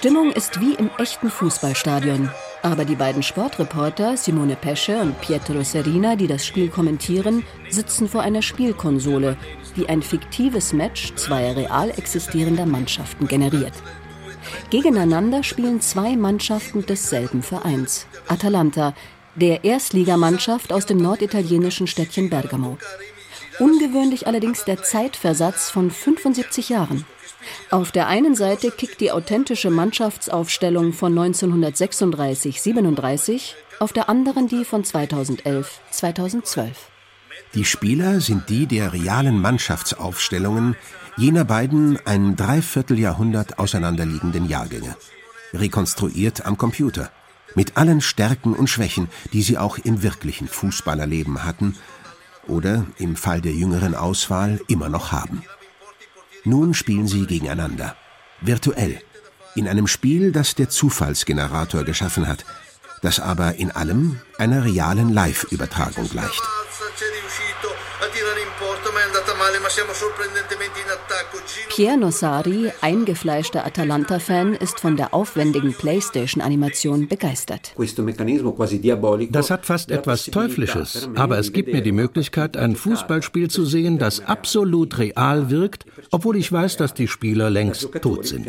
Stimmung ist wie im echten Fußballstadion. Aber die beiden Sportreporter Simone Pesce und Pietro Serina, die das Spiel kommentieren, sitzen vor einer Spielkonsole, die ein fiktives Match zweier real existierender Mannschaften generiert. Gegeneinander spielen zwei Mannschaften desselben Vereins, Atalanta, der Erstligamannschaft aus dem norditalienischen Städtchen Bergamo. Ungewöhnlich allerdings der Zeitversatz von 75 Jahren. Auf der einen Seite kickt die authentische Mannschaftsaufstellung von 1936-37, auf der anderen die von 2011-2012. Die Spieler sind die der realen Mannschaftsaufstellungen jener beiden ein Dreivierteljahrhundert auseinanderliegenden Jahrgänge. Rekonstruiert am Computer. Mit allen Stärken und Schwächen, die sie auch im wirklichen Fußballerleben hatten oder im Fall der jüngeren Auswahl immer noch haben. Nun spielen sie gegeneinander. Virtuell. In einem Spiel, das der Zufallsgenerator geschaffen hat, das aber in allem einer realen Live-Übertragung gleicht. C'è riuscito a tirare in porta, ma è andata male, ma siamo sorprendentemente in attacco. Gino Pier Nossari, eingefleischter Atalanta-Fan, ist von der aufwendigen Playstation-Animation begeistert. Das hat fast etwas Teuflisches, aber es gibt mir die Möglichkeit, ein Fußballspiel zu sehen, das absolut real wirkt, obwohl ich weiß, dass die Spieler längst tot sind.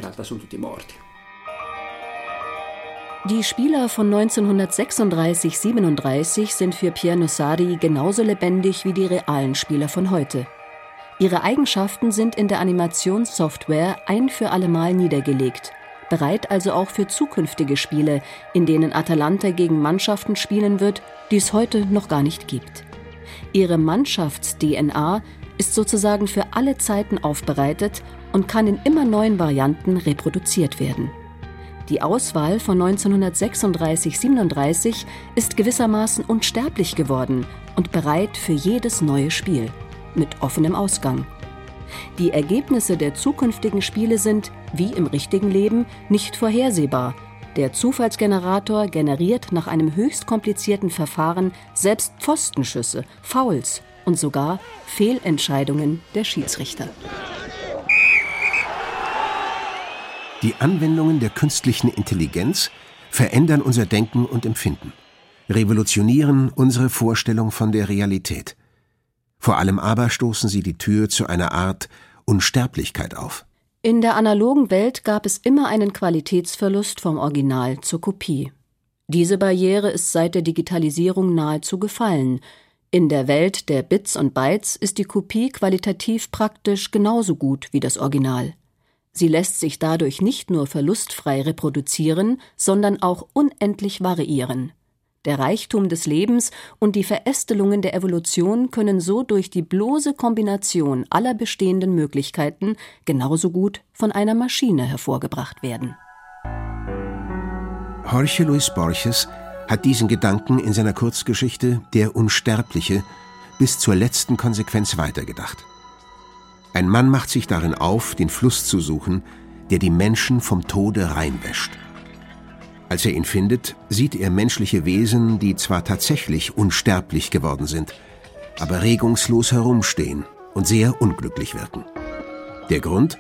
Die Spieler von 1936-37 sind für Pier Nossari genauso lebendig wie die realen Spieler von heute. Ihre Eigenschaften sind in der Animationssoftware ein für allemal niedergelegt, bereit also auch für zukünftige Spiele, in denen Atalanta gegen Mannschaften spielen wird, die es heute noch gar nicht gibt. Ihre Mannschafts-DNA ist sozusagen für alle Zeiten aufbereitet und kann in immer neuen Varianten reproduziert werden. Die Auswahl von 1936-37 ist gewissermaßen unsterblich geworden und bereit für jedes neue Spiel, mit offenem Ausgang. Die Ergebnisse der zukünftigen Spiele sind, wie im richtigen Leben, nicht vorhersehbar. Der Zufallsgenerator generiert nach einem höchst komplizierten Verfahren selbst Pfostenschüsse, Fouls und sogar Fehlentscheidungen der Schiedsrichter. Die Anwendungen der künstlichen Intelligenz verändern unser Denken und Empfinden, revolutionieren unsere Vorstellung von der Realität. Vor allem aber stoßen sie die Tür zu einer Art Unsterblichkeit auf. In der analogen Welt gab es immer einen Qualitätsverlust vom Original zur Kopie. Diese Barriere ist seit der Digitalisierung nahezu gefallen. In der Welt der Bits und Bytes ist die Kopie qualitativ praktisch genauso gut wie das Original. Sie lässt sich dadurch nicht nur verlustfrei reproduzieren, sondern auch unendlich variieren. Der Reichtum des Lebens und die Verästelungen der Evolution können so durch die bloße Kombination aller bestehenden Möglichkeiten genauso gut von einer Maschine hervorgebracht werden. Jorge Luis Borges hat diesen Gedanken in seiner Kurzgeschichte Der Unsterbliche bis zur letzten Konsequenz weitergedacht. Ein Mann macht sich darin auf, den Fluss zu suchen, der die Menschen vom Tode reinwäscht. Als er ihn findet, sieht er menschliche Wesen, die zwar tatsächlich unsterblich geworden sind, aber regungslos herumstehen und sehr unglücklich wirken. Der Grund?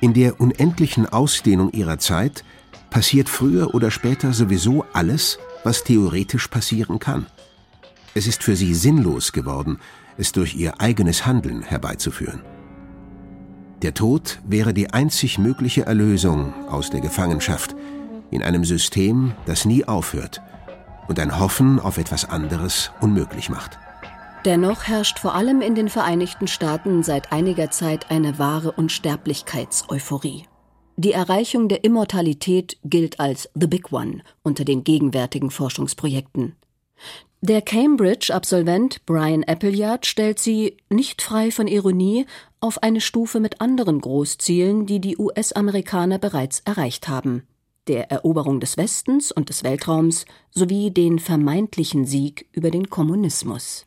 In der unendlichen Ausdehnung ihrer Zeit passiert früher oder später sowieso alles, was theoretisch passieren kann. Es ist für sie sinnlos geworden, es durch ihr eigenes Handeln herbeizuführen. Der Tod wäre die einzig mögliche Erlösung aus der Gefangenschaft in einem System, das nie aufhört und ein Hoffen auf etwas anderes unmöglich macht. Dennoch herrscht vor allem in den Vereinigten Staaten seit einiger Zeit eine wahre Unsterblichkeitseuphorie. Die Erreichung der Immortalität gilt als The Big One unter den gegenwärtigen Forschungsprojekten. Der Cambridge-Absolvent Brian Appleyard stellt sie, nicht frei von Ironie, auf eine Stufe mit anderen Großzielen, die die US-Amerikaner bereits erreicht haben der Eroberung des Westens und des Weltraums sowie den vermeintlichen Sieg über den Kommunismus.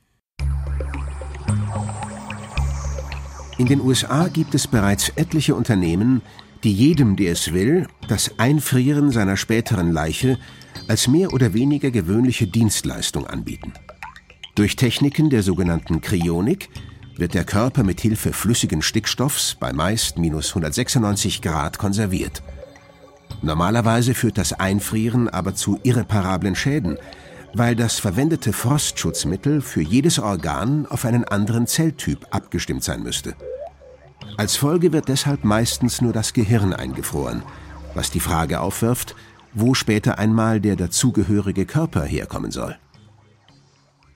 In den USA gibt es bereits etliche Unternehmen, die jedem, der es will, das Einfrieren seiner späteren Leiche als mehr oder weniger gewöhnliche Dienstleistung anbieten. Durch Techniken der sogenannten Kryonik wird der Körper mit Hilfe flüssigen Stickstoffs bei meist minus 196 Grad konserviert. Normalerweise führt das Einfrieren aber zu irreparablen Schäden, weil das verwendete Frostschutzmittel für jedes Organ auf einen anderen Zelltyp abgestimmt sein müsste. Als Folge wird deshalb meistens nur das Gehirn eingefroren, was die Frage aufwirft, wo später einmal der dazugehörige Körper herkommen soll.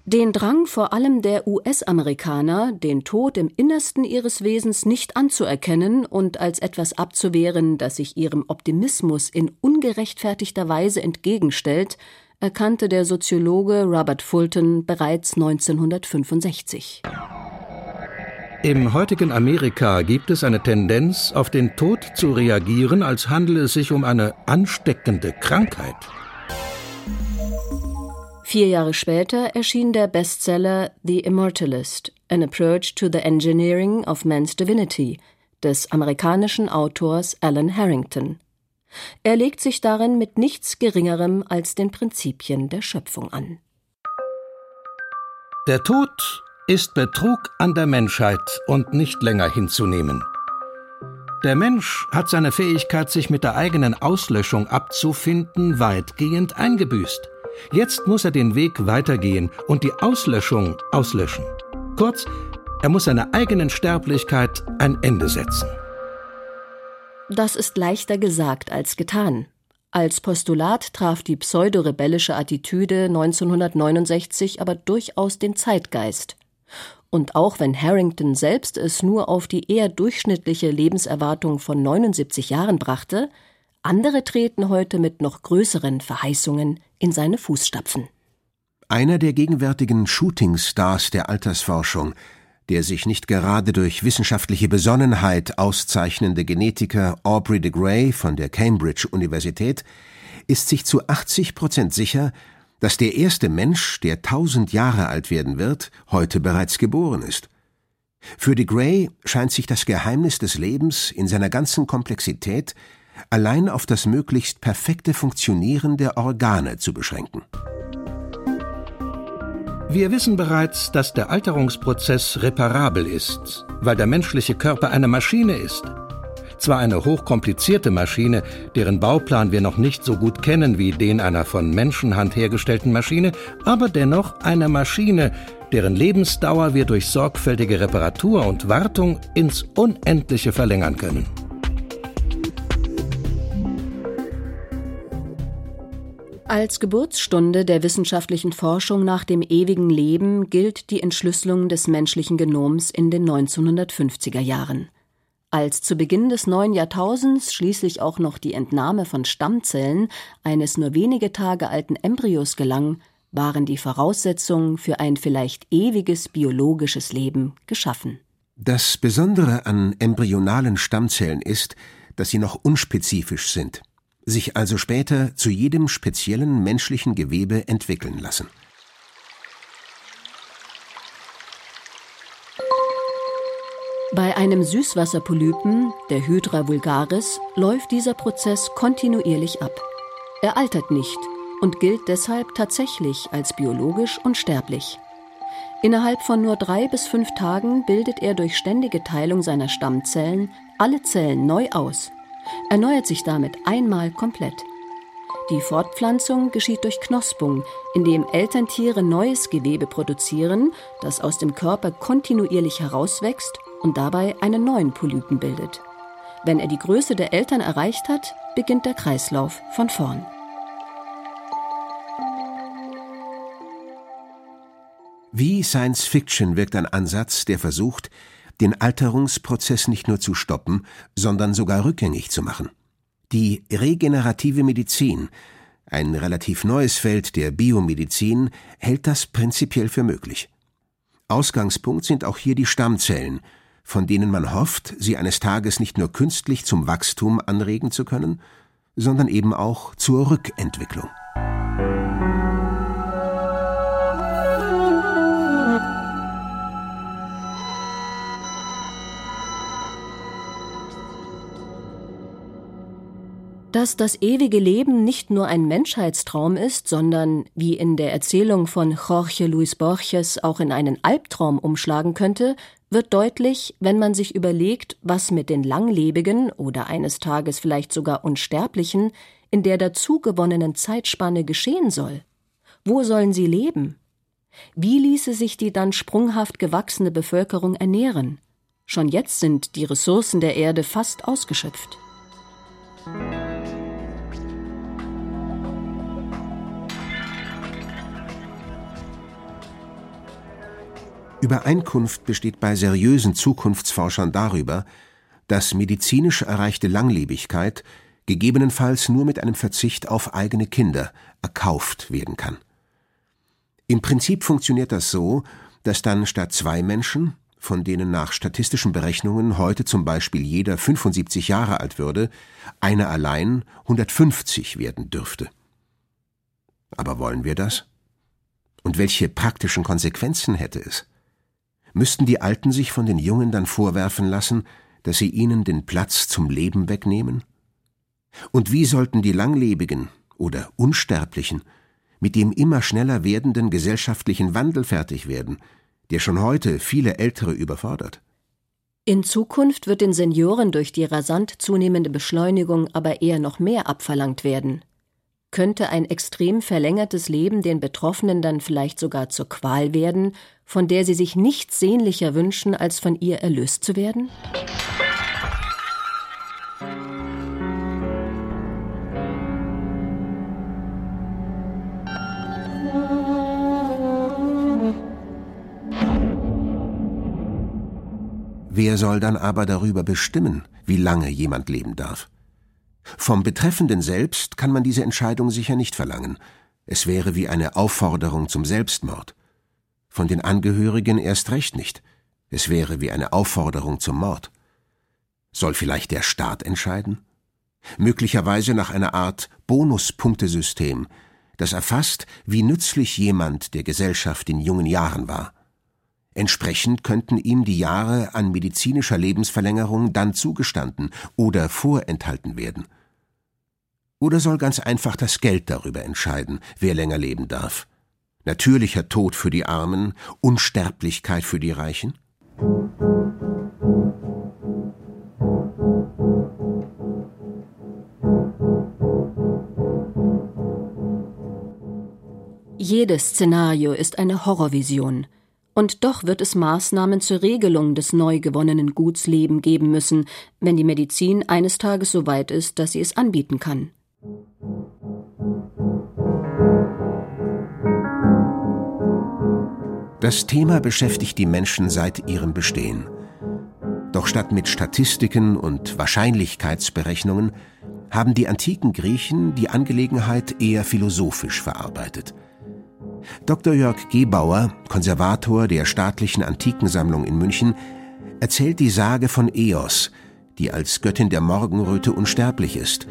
Den Drang vor allem der US-Amerikaner, den Tod im Innersten ihres Wesens nicht anzuerkennen und als etwas abzuwehren, das sich ihrem Optimismus in ungerechtfertigter Weise entgegenstellt, erkannte der Soziologe Robert Fulton bereits 1965. Im heutigen Amerika gibt es eine Tendenz, auf den Tod zu reagieren, als handele es sich um eine ansteckende Krankheit. Vier Jahre später erschien der Bestseller The Immortalist, An Approach to the Engineering of Man's Divinity des amerikanischen Autors Alan Harrington. Er legt sich darin mit nichts Geringerem als den Prinzipien der Schöpfung an. Der Tod ist Betrug an der Menschheit und nicht länger hinzunehmen. Der Mensch hat seine Fähigkeit, sich mit der eigenen Auslöschung abzufinden, weitgehend eingebüßt. Jetzt muss er den Weg weitergehen und die Auslöschung auslöschen. Kurz, er muss seiner eigenen Sterblichkeit ein Ende setzen. Das ist leichter gesagt als getan. Als Postulat traf die pseudorebellische Attitüde 1969 aber durchaus den Zeitgeist. Und auch wenn Harrington selbst es nur auf die eher durchschnittliche Lebenserwartung von 79 Jahren brachte, andere treten heute mit noch größeren Verheißungen in seine Fußstapfen. Einer der gegenwärtigen Shooting-Stars der Altersforschung, der sich nicht gerade durch wissenschaftliche Besonnenheit auszeichnende Genetiker Aubrey de Grey von der Cambridge Universität, ist sich zu 80 Prozent sicher, dass der erste Mensch, der tausend Jahre alt werden wird, heute bereits geboren ist. Für de Grey scheint sich das Geheimnis des Lebens in seiner ganzen Komplexität allein auf das möglichst perfekte Funktionieren der Organe zu beschränken. Wir wissen bereits, dass der Alterungsprozess reparabel ist, weil der menschliche Körper eine Maschine ist. Zwar eine hochkomplizierte Maschine, deren Bauplan wir noch nicht so gut kennen wie den einer von Menschenhand hergestellten Maschine, aber dennoch eine Maschine, deren Lebensdauer wir durch sorgfältige Reparatur und Wartung ins Unendliche verlängern können. Als Geburtsstunde der wissenschaftlichen Forschung nach dem ewigen Leben gilt die Entschlüsselung des menschlichen Genoms in den 1950er Jahren. Als zu Beginn des neuen Jahrtausends schließlich auch noch die Entnahme von Stammzellen eines nur wenige Tage alten Embryos gelang, waren die Voraussetzungen für ein vielleicht ewiges biologisches Leben geschaffen. Das Besondere an embryonalen Stammzellen ist, dass sie noch unspezifisch sind, sich also später zu jedem speziellen menschlichen Gewebe entwickeln lassen. Bei einem Süßwasserpolypen, der Hydra vulgaris, läuft dieser Prozess kontinuierlich ab. Er altert nicht und gilt deshalb tatsächlich als biologisch unsterblich. Innerhalb von nur drei bis fünf Tagen bildet er durch ständige Teilung seiner Stammzellen alle Zellen neu aus, erneuert sich damit einmal komplett. Die Fortpflanzung geschieht durch Knospung, indem Elterntiere neues Gewebe produzieren, das aus dem Körper kontinuierlich herauswächst und dabei einen neuen Polypen bildet. Wenn er die Größe der Eltern erreicht hat, beginnt der Kreislauf von vorn. Wie Science Fiction wirkt ein Ansatz, der versucht, den Alterungsprozess nicht nur zu stoppen, sondern sogar rückgängig zu machen. Die regenerative Medizin, ein relativ neues Feld der Biomedizin, hält das prinzipiell für möglich. Ausgangspunkt sind auch hier die Stammzellen, von denen man hofft, sie eines Tages nicht nur künstlich zum Wachstum anregen zu können, sondern eben auch zur Rückentwicklung. Dass das ewige Leben nicht nur ein Menschheitstraum ist, sondern, wie in der Erzählung von Jorge Luis Borges, auch in einen Albtraum umschlagen könnte, wird deutlich, wenn man sich überlegt, was mit den Langlebigen oder eines Tages vielleicht sogar Unsterblichen in der dazu gewonnenen Zeitspanne geschehen soll. Wo sollen sie leben? Wie ließe sich die dann sprunghaft gewachsene Bevölkerung ernähren? Schon jetzt sind die Ressourcen der Erde fast ausgeschöpft. Übereinkunft besteht bei seriösen Zukunftsforschern darüber, dass medizinisch erreichte Langlebigkeit gegebenenfalls nur mit einem Verzicht auf eigene Kinder erkauft werden kann. Im Prinzip funktioniert das so, dass dann statt zwei Menschen, von denen nach statistischen Berechnungen heute zum Beispiel jeder 75 Jahre alt würde, einer allein 150 werden dürfte. Aber wollen wir das? Und welche praktischen Konsequenzen hätte es? Müssten die Alten sich von den Jungen dann vorwerfen lassen, dass sie ihnen den Platz zum Leben wegnehmen? Und wie sollten die Langlebigen oder Unsterblichen mit dem immer schneller werdenden gesellschaftlichen Wandel fertig werden, der schon heute viele Ältere überfordert? In Zukunft wird den Senioren durch die rasant zunehmende Beschleunigung aber eher noch mehr abverlangt werden. Könnte ein extrem verlängertes Leben den Betroffenen dann vielleicht sogar zur Qual werden, von der sie sich nichts sehnlicher wünschen, als von ihr erlöst zu werden? Wer soll dann aber darüber bestimmen, wie lange jemand leben darf? Vom Betreffenden selbst kann man diese Entscheidung sicher nicht verlangen. Es wäre wie eine Aufforderung zum Selbstmord. Von den Angehörigen erst recht nicht. Es wäre wie eine Aufforderung zum Mord. Soll vielleicht der Staat entscheiden? Möglicherweise nach einer Art Bonuspunktesystem, das erfasst, wie nützlich jemand der Gesellschaft in jungen Jahren war. Entsprechend könnten ihm die Jahre an medizinischer Lebensverlängerung dann zugestanden oder vorenthalten werden. Oder soll ganz einfach das Geld darüber entscheiden, wer länger leben darf? Natürlicher Tod für die Armen, Unsterblichkeit für die Reichen? Jedes Szenario ist eine Horrorvision. Und doch wird es Maßnahmen zur Regelung des neu gewonnenen Gutsleben geben müssen, wenn die Medizin eines Tages so weit ist, dass sie es anbieten kann. Das Thema beschäftigt die Menschen seit ihrem Bestehen. Doch statt mit Statistiken und Wahrscheinlichkeitsberechnungen haben die antiken Griechen die Angelegenheit eher philosophisch verarbeitet. Dr. Jörg Gebauer, Konservator der staatlichen Antikensammlung in München, erzählt die Sage von Eos, die als Göttin der Morgenröte unsterblich ist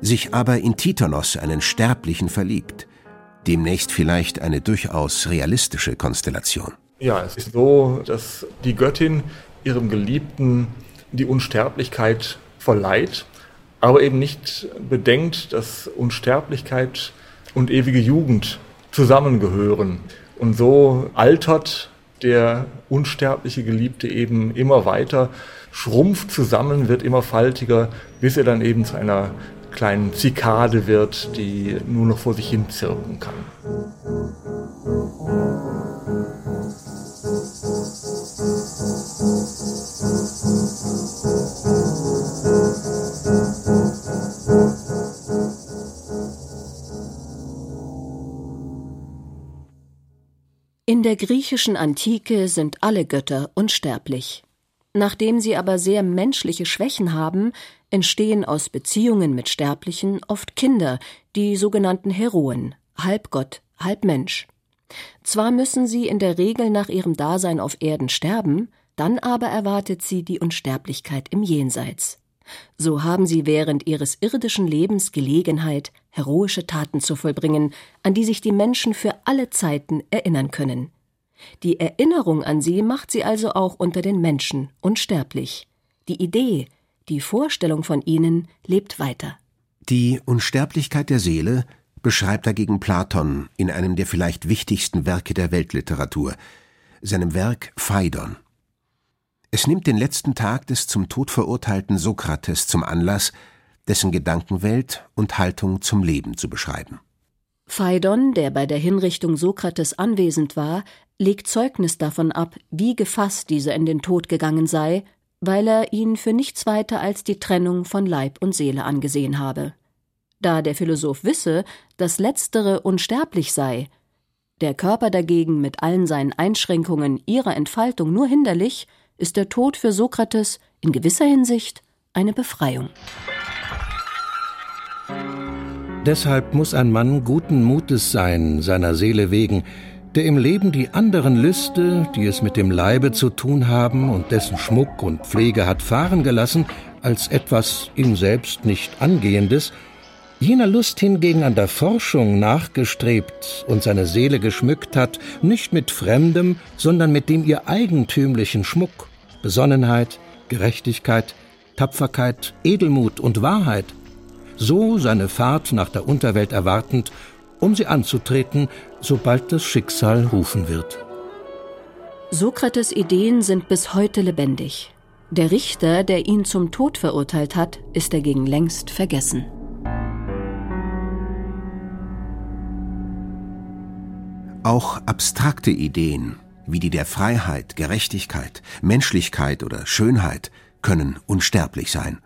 sich aber in Titanos, einen Sterblichen, verliebt. Demnächst vielleicht eine durchaus realistische Konstellation. Ja, es ist so, dass die Göttin ihrem Geliebten die Unsterblichkeit verleiht, aber eben nicht bedenkt, dass Unsterblichkeit und ewige Jugend zusammengehören. Und so altert der unsterbliche Geliebte eben immer weiter, schrumpft zusammen, wird immer faltiger, bis er dann eben zu einer kleinen Zikade wird, die nur noch vor sich hin zirpen kann. In der griechischen Antike sind alle Götter unsterblich. Nachdem sie aber sehr menschliche Schwächen haben, entstehen aus Beziehungen mit Sterblichen oft Kinder, die sogenannten Heroen, halb Gott, halb Mensch. Zwar müssen sie in der Regel nach ihrem Dasein auf Erden sterben, dann aber erwartet sie die Unsterblichkeit im Jenseits. So haben sie während ihres irdischen Lebens Gelegenheit, heroische Taten zu vollbringen, an die sich die Menschen für alle Zeiten erinnern können. Die Erinnerung an sie macht sie also auch unter den Menschen unsterblich. Die Idee, die Vorstellung von ihnen lebt weiter. Die Unsterblichkeit der Seele beschreibt dagegen Platon in einem der vielleicht wichtigsten Werke der Weltliteratur, seinem Werk Phaidon. Es nimmt den letzten Tag des zum Tod verurteilten Sokrates zum Anlass, dessen Gedankenwelt und Haltung zum Leben zu beschreiben. Phaidon, der bei der Hinrichtung Sokrates anwesend war, legt Zeugnis davon ab, wie gefasst dieser in den Tod gegangen sei, weil er ihn für nichts weiter als die Trennung von Leib und Seele angesehen habe. Da der Philosoph wisse, dass letztere unsterblich sei, der Körper dagegen mit allen seinen Einschränkungen ihrer Entfaltung nur hinderlich, ist der Tod für Sokrates in gewisser Hinsicht eine Befreiung. Deshalb muss ein Mann guten Mutes sein, seiner Seele wegen, der im Leben die anderen Lüste, die es mit dem Leibe zu tun haben und dessen Schmuck und Pflege hat fahren gelassen, als etwas ihm selbst nicht angehendes, jener Lust hingegen an der Forschung nachgestrebt und seine Seele geschmückt hat, nicht mit fremdem, sondern mit dem ihr eigentümlichen Schmuck, Besonnenheit, Gerechtigkeit, Tapferkeit, Edelmut und Wahrheit, so seine Fahrt nach der Unterwelt erwartend, um sie anzutreten, sobald das Schicksal rufen wird. Sokrates Ideen sind bis heute lebendig. Der Richter, der ihn zum Tod verurteilt hat, ist dagegen längst vergessen. Auch abstrakte Ideen, wie die der Freiheit, Gerechtigkeit, Menschlichkeit oder Schönheit, können unsterblich sein.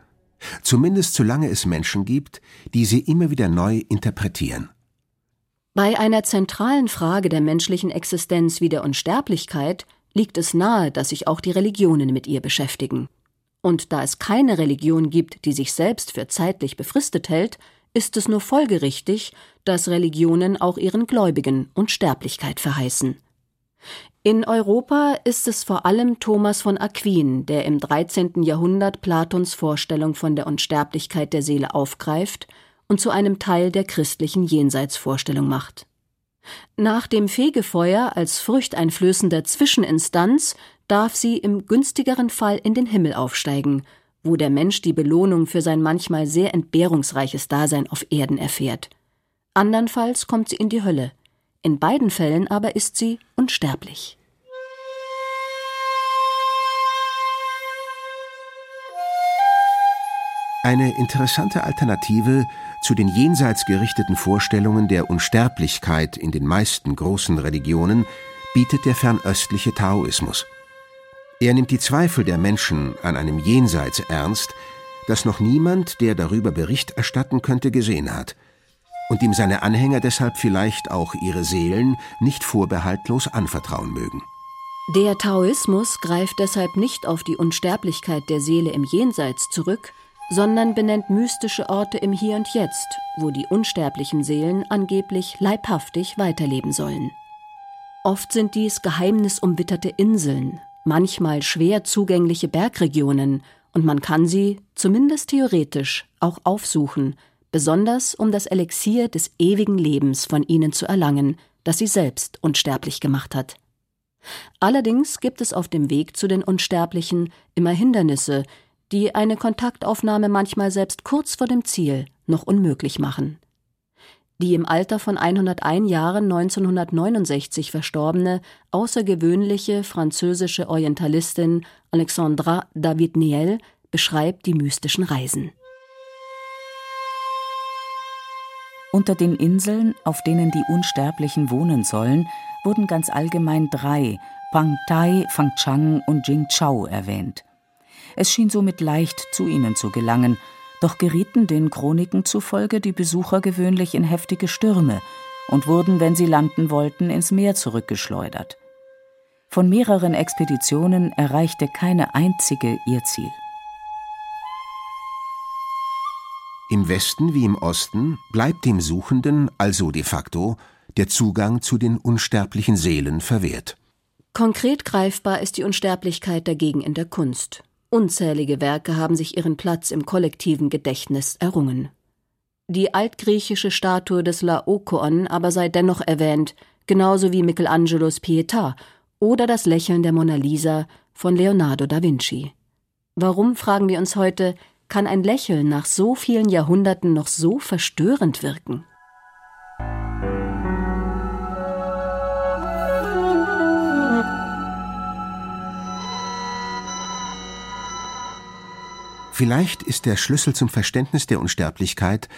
Zumindest solange es Menschen gibt, die sie immer wieder neu interpretieren. Bei einer zentralen Frage der menschlichen Existenz wie der Unsterblichkeit liegt es nahe, dass sich auch die Religionen mit ihr beschäftigen. Und da es keine Religion gibt, die sich selbst für zeitlich befristet hält, ist es nur folgerichtig, dass Religionen auch ihren Gläubigen Unsterblichkeit verheißen. In Europa ist es vor allem Thomas von Aquin, der im 13. Jahrhundert Platons Vorstellung von der Unsterblichkeit der Seele aufgreift und zu einem Teil der christlichen Jenseitsvorstellung macht. Nach dem Fegefeuer als furchteinflößender Zwischeninstanz darf sie im günstigeren Fall in den Himmel aufsteigen wo der Mensch die Belohnung für sein manchmal sehr entbehrungsreiches Dasein auf Erden erfährt. Andernfalls kommt sie in die Hölle. In beiden Fällen aber ist sie unsterblich. Eine interessante Alternative zu den jenseits gerichteten Vorstellungen der Unsterblichkeit in den meisten großen Religionen bietet der fernöstliche Taoismus. Er nimmt die Zweifel der Menschen an einem Jenseits ernst, das noch niemand, der darüber Bericht erstatten könnte, gesehen hat, und ihm seine Anhänger deshalb vielleicht auch ihre Seelen nicht vorbehaltlos anvertrauen mögen. Der Taoismus greift deshalb nicht auf die Unsterblichkeit der Seele im Jenseits zurück, sondern benennt mystische Orte im Hier und Jetzt, wo die unsterblichen Seelen angeblich leibhaftig weiterleben sollen. Oft sind dies geheimnisumwitterte Inseln, manchmal schwer zugängliche Bergregionen, und man kann sie, zumindest theoretisch, auch aufsuchen, besonders um das Elixier des ewigen Lebens von ihnen zu erlangen, das sie selbst unsterblich gemacht hat. Allerdings gibt es auf dem Weg zu den Unsterblichen immer Hindernisse, die eine Kontaktaufnahme manchmal selbst kurz vor dem Ziel noch unmöglich machen. Die im Alter von 101 Jahren 1969 verstorbene, außergewöhnliche französische Orientalistin Alexandra David Niel beschreibt die mystischen Reisen. Unter den Inseln, auf denen die Unsterblichen wohnen sollen, wurden ganz allgemein drei, Pang Tai, Fang Chang und Jing Chao erwähnt. Es schien somit leicht, zu ihnen zu gelangen, doch gerieten den Chroniken zufolge die Besucher gewöhnlich in heftige Stürme und wurden, wenn sie landen wollten, ins Meer zurückgeschleudert. Von mehreren Expeditionen erreichte keine einzige ihr Ziel. Im Westen wie im Osten bleibt dem Suchenden also de facto der Zugang zu den unsterblichen Seelen verwehrt. Konkret greifbar ist die Unsterblichkeit dagegen in der Kunst. Unzählige Werke haben sich ihren Platz im kollektiven Gedächtnis errungen. Die altgriechische Statue des Laokoon aber sei dennoch erwähnt, genauso wie Michelangelos Pietà oder das Lächeln der Mona Lisa von Leonardo da Vinci. Warum, fragen wir uns heute, kann ein Lächeln nach so vielen Jahrhunderten noch so verstörend wirken? Vielleicht ist der Schlüssel zum Verständnis der Unsterblichkeit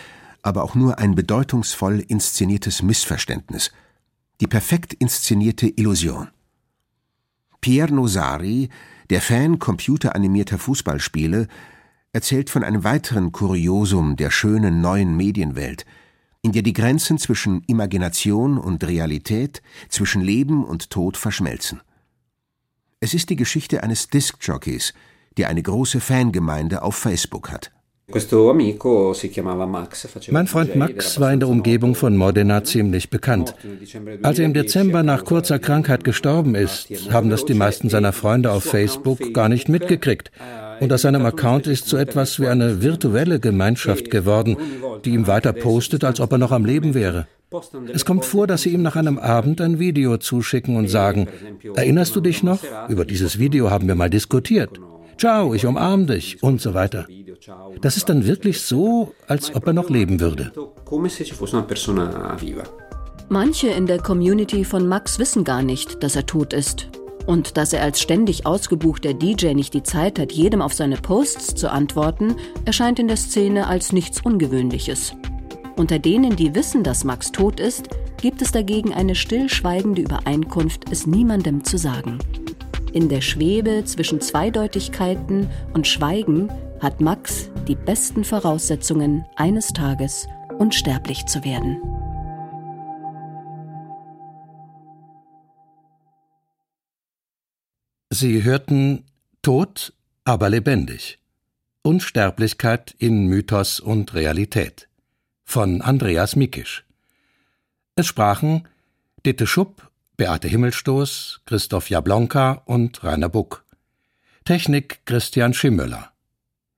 aber auch nur ein bedeutungsvoll inszeniertes Missverständnis, die perfekt inszenierte Illusion. Pierre Nosari, der Fan computeranimierter Fußballspiele, erzählt von einem weiteren Kuriosum der schönen neuen Medienwelt, in der die Grenzen zwischen Imagination und Realität, zwischen Leben und Tod verschmelzen. Es ist die Geschichte eines Diskjockeys, der eine große Fangemeinde auf Facebook hat. Mein Freund Max war in der Umgebung von Modena ziemlich bekannt. Als er im Dezember nach kurzer Krankheit gestorben ist, haben das die meisten seiner Freunde auf Facebook gar nicht mitgekriegt. Und aus seinem Account ist so etwas wie eine virtuelle Gemeinschaft geworden, die ihm weiter postet, als ob er noch am Leben wäre. Es kommt vor, dass sie ihm nach einem Abend ein Video zuschicken und sagen, erinnerst du dich noch? Über dieses Video haben wir mal diskutiert. Ciao, ich umarme dich und so weiter. Das ist dann wirklich so, als ob er noch leben würde. Manche in der Community von Max wissen gar nicht, dass er tot ist. Und dass er als ständig ausgebuchter DJ nicht die Zeit hat, jedem auf seine Posts zu antworten, erscheint in der Szene als nichts Ungewöhnliches. Unter denen, die wissen, dass Max tot ist, gibt es dagegen eine stillschweigende Übereinkunft, es niemandem zu sagen. In der Schwebe zwischen Zweideutigkeiten und Schweigen hat Max die besten Voraussetzungen, eines Tages unsterblich zu werden. Sie hörten Tod, aber lebendig. Unsterblichkeit in Mythos und Realität von Andreas Mikisch. Es sprachen Ditte Schupp Beate Himmelstoß, Christoph Jablonka und Rainer Buck. Technik Christian Schimmöller.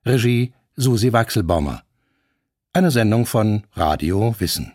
Regie Susi Wachselbaumer. Eine Sendung von Radio Wissen.